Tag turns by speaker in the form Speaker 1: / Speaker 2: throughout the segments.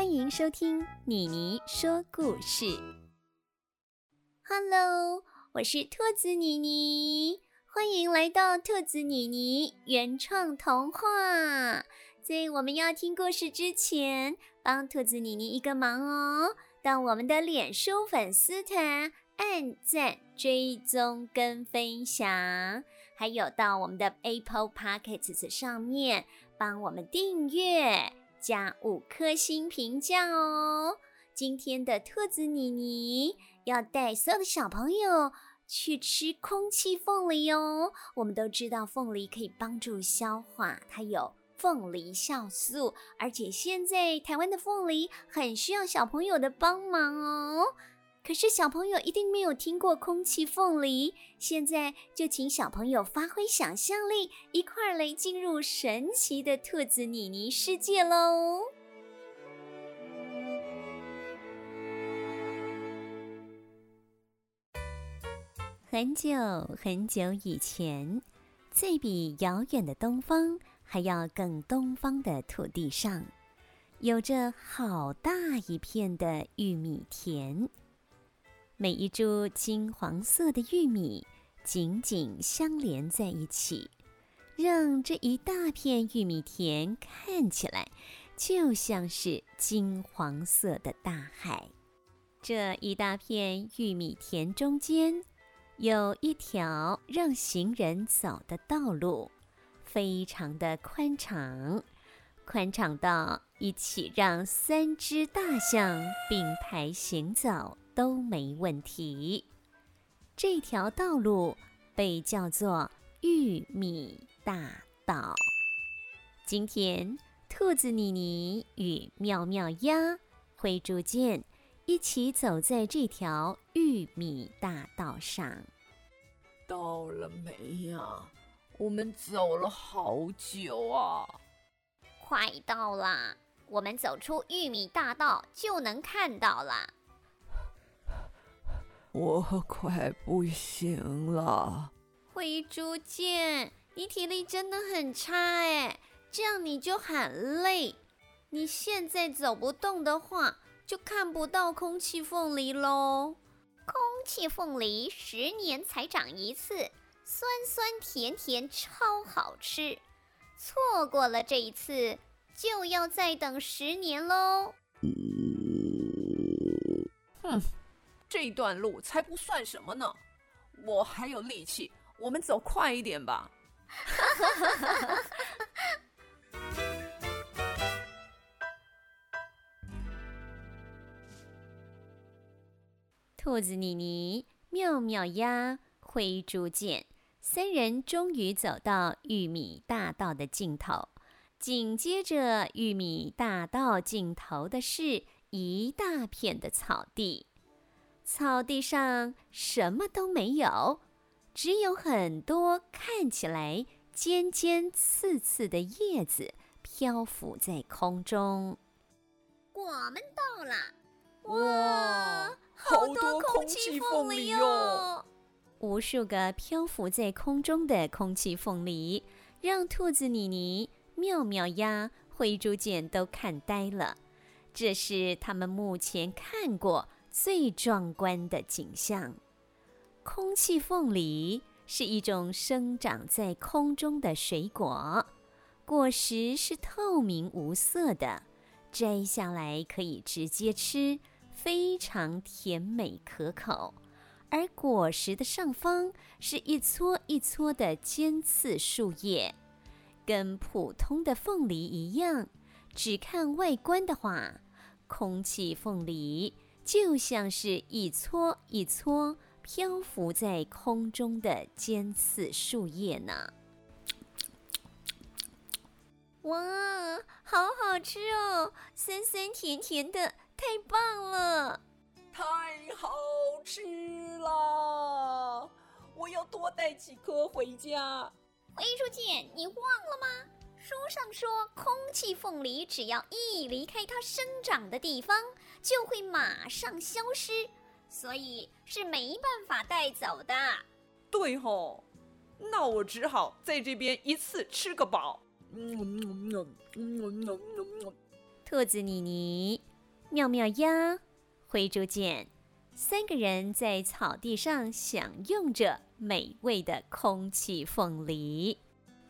Speaker 1: 欢迎收听妮妮说故事。Hello，我是兔子妮妮，欢迎来到兔子妮妮原创童话。在我们要听故事之前，帮兔子妮妮一个忙哦，到我们的脸书粉丝团按赞、追踪跟分享，还有到我们的 Apple Pockets 上面帮我们订阅。加五颗星评价哦！今天的兔子妮妮要带所有的小朋友去吃空气凤梨哦。我们都知道凤梨可以帮助消化，它有凤梨酵素，而且现在台湾的凤梨很需要小朋友的帮忙哦。可是小朋友一定没有听过空气凤梨，现在就请小朋友发挥想象力，一块儿来进入神奇的兔子妮妮世界喽！很久很久以前，在比遥远的东方还要更东方的土地上，有着好大一片的玉米田。每一株金黄色的玉米紧紧相连在一起，让这一大片玉米田看起来就像是金黄色的大海。这一大片玉米田中间有一条让行人走的道路，非常的宽敞，宽敞到一起让三只大象并排行走。都没问题。这条道路被叫做玉米大道。今天，兔子妮妮与妙妙鸭、灰猪见一起走在这条玉米大道上。
Speaker 2: 到了没呀？我们走了好久啊！
Speaker 3: 快到了，我们走出玉米大道就能看到了。
Speaker 2: 我快不行了，
Speaker 3: 灰猪见，你体力真的很差哎，这样你就很累。你现在走不动的话，就看不到空气凤梨喽。
Speaker 4: 空气凤梨十年才长一次，酸酸甜甜，超好吃。错过了这一次，就要再等十年喽。
Speaker 2: 哼。这段路才不算什么呢，我还有力气，我们走快一点吧。
Speaker 1: 兔子妮妮、妙妙鸭、灰猪见三人终于走到玉米大道的尽头，紧接着玉米大道尽头的是一大片的草地。草地上什么都没有，只有很多看起来尖尖刺刺的叶子漂浮在空中。
Speaker 4: 我们到了！
Speaker 2: 哇，好多空气凤梨哟！
Speaker 1: 无数个漂浮在空中的空气凤梨，让兔子妮妮、妙妙鸭、灰猪见都看呆了。这是他们目前看过最壮观的景象，空气凤梨是一种生长在空中的水果，果实是透明无色的，摘下来可以直接吃，非常甜美可口。而果实的上方是一撮一撮的尖刺树叶，跟普通的凤梨一样。只看外观的话，空气凤梨。就像是一撮一撮漂浮在空中的尖刺树叶呢。哇，好好吃哦，酸酸甜甜的，太棒了！
Speaker 2: 太好吃了，我要多带几颗回家。
Speaker 4: 灰书记，你忘了吗？书上说，空气凤梨只要一离开它生长的地方，就会马上消失，所以是没办法带走的。
Speaker 2: 对吼，那我只好在这边一次吃个饱。
Speaker 1: 兔子妮妮、妙妙鸭、灰猪见三个人在草地上享用着美味的空气凤梨。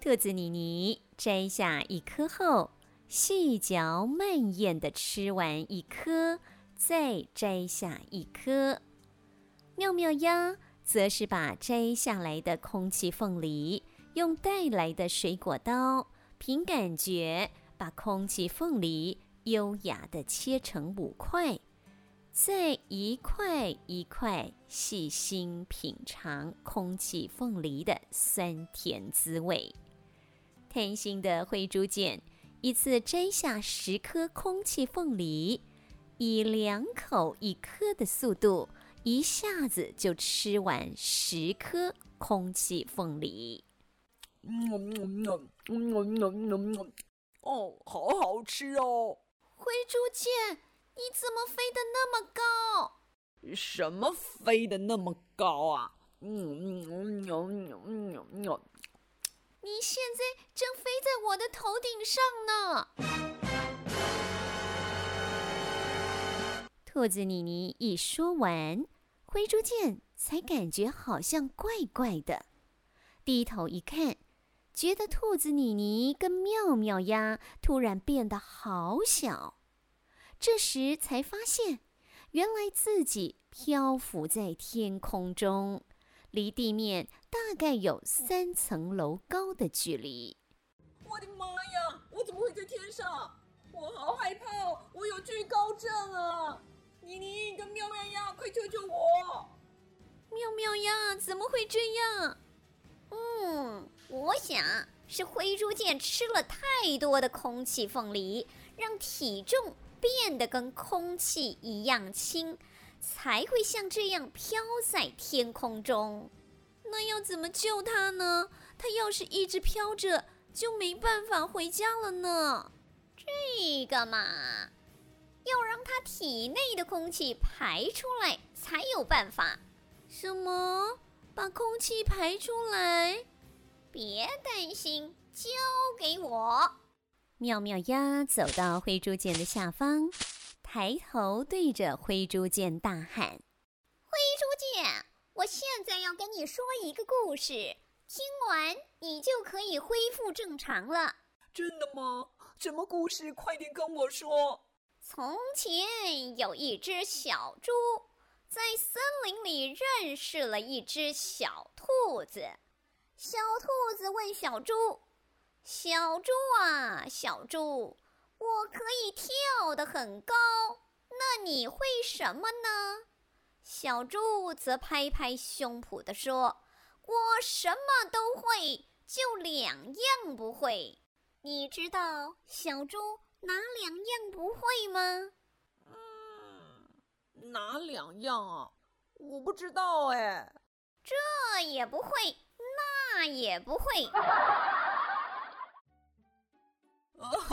Speaker 1: 兔子妮妮摘下一颗后，细嚼慢咽地吃完一颗，再摘下一颗。妙妙鸭则是把摘下来的空气凤梨用带来的水果刀，凭感觉把空气凤梨优雅地切成五块，再一块一块细心品尝空气凤梨的酸甜滋味。贪心的灰猪简一次摘下十颗空气凤梨，以两口一颗的速度，一下子就吃完十颗空气凤梨。
Speaker 2: 哦，好好吃哦！
Speaker 3: 灰猪见，你怎么飞得那么高？
Speaker 2: 什么飞得那么高啊？嗯嗯嗯嗯嗯嗯。
Speaker 3: 你现在正飞在我的头顶上呢。
Speaker 1: 兔子妮妮一说完，灰猪见才感觉好像怪怪的，低头一看，觉得兔子妮妮跟妙妙鸭突然变得好小。这时才发现，原来自己漂浮在天空中。离地面大概有三层楼高的距离。
Speaker 2: 我的妈呀！我怎么会在天上？我好害怕哦！我有惧高症啊！妮妮跟妙妙呀，快救救我！
Speaker 3: 妙妙呀，怎么会这样？
Speaker 4: 嗯，我想是灰猪见吃了太多的空气凤梨，让体重变得跟空气一样轻。才会像这样飘在天空中。
Speaker 3: 那要怎么救它呢？它要是一直飘着，就没办法回家了呢。
Speaker 4: 这个嘛，要让它体内的空气排出来才有办法。
Speaker 3: 什么？把空气排出来？
Speaker 4: 别担心，交给我。
Speaker 1: 妙妙鸭走到灰猪见的下方。抬头对着灰猪见大喊：“
Speaker 4: 灰猪见，我现在要跟你说一个故事，听完你就可以恢复正常了。”“
Speaker 2: 真的吗？什么故事？快点跟我说。”“
Speaker 4: 从前有一只小猪，在森林里认识了一只小兔子。小兔子问小猪：‘小猪啊，小猪。’”我可以跳得很高，那你会什么呢？小猪则拍拍胸脯地说：“我什么都会，就两样不会。你知道小猪哪两样不会吗？”“
Speaker 2: 嗯，哪两样啊？我不知道哎。”“
Speaker 4: 这也不会，那也不会。”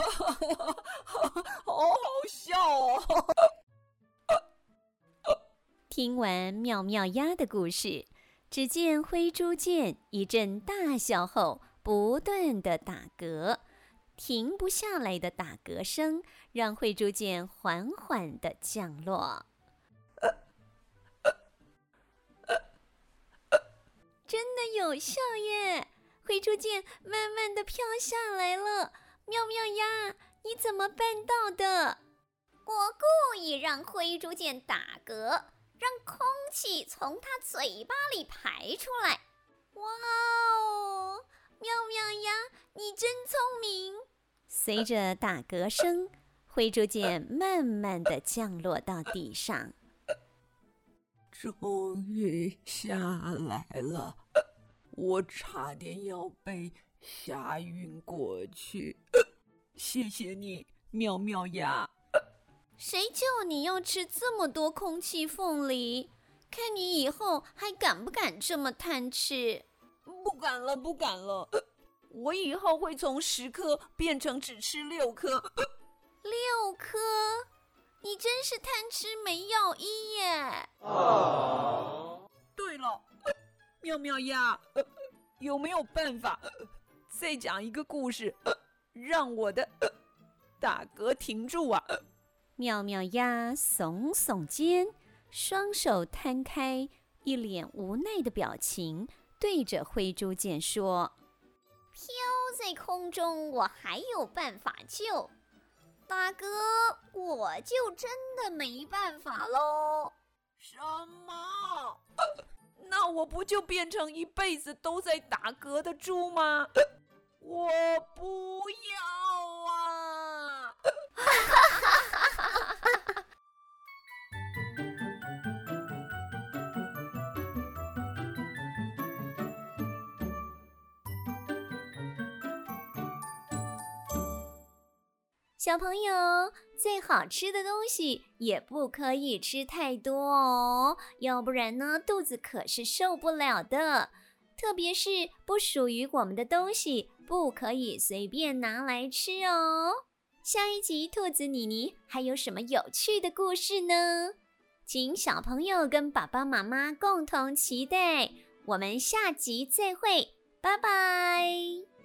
Speaker 2: 哈哈哈哈好好笑哦！
Speaker 1: 听完妙妙鸭的故事，只见灰猪见一阵大笑后，不断的打嗝，停不下来的打嗝声，让灰猪见缓缓的降落。
Speaker 3: 真的有效耶！灰猪见慢慢的飘下来了。妙妙鸭，你怎么办到的？
Speaker 4: 我故意让灰猪剑打嗝，让空气从它嘴巴里排出来。
Speaker 3: 哇哦，妙妙鸭，你真聪明！
Speaker 1: 随着打嗝声，灰猪剑慢慢的降落到地上。
Speaker 2: 终于下来了，我差点要被。吓晕过去，谢谢你，妙妙鸭。
Speaker 3: 谁叫你要吃这么多空气凤梨？看你以后还敢不敢这么贪吃？
Speaker 2: 不敢了，不敢了。我以后会从十颗变成只吃六颗。
Speaker 3: 六颗？你真是贪吃没药医耶！
Speaker 2: 哦，对了，妙妙呀，有没有办法？再讲一个故事，让我的 打嗝停住啊！
Speaker 1: 妙妙鸭耸耸肩，双手摊开，一脸无奈的表情，对着灰猪剑说：“
Speaker 4: 飘在空中，我还有办法救。大哥，我就真的没办法喽。”
Speaker 2: 什么？那我不就变成一辈子都在打嗝的猪吗？我不要啊！
Speaker 1: 小朋友，最好吃的东西也不可以吃太多哦，要不然呢，肚子可是受不了的。特别是不属于我们的东西，不可以随便拿来吃哦。下一集，兔子妮妮还有什么有趣的故事呢？请小朋友跟爸爸妈妈共同期待。我们下集再会，拜拜。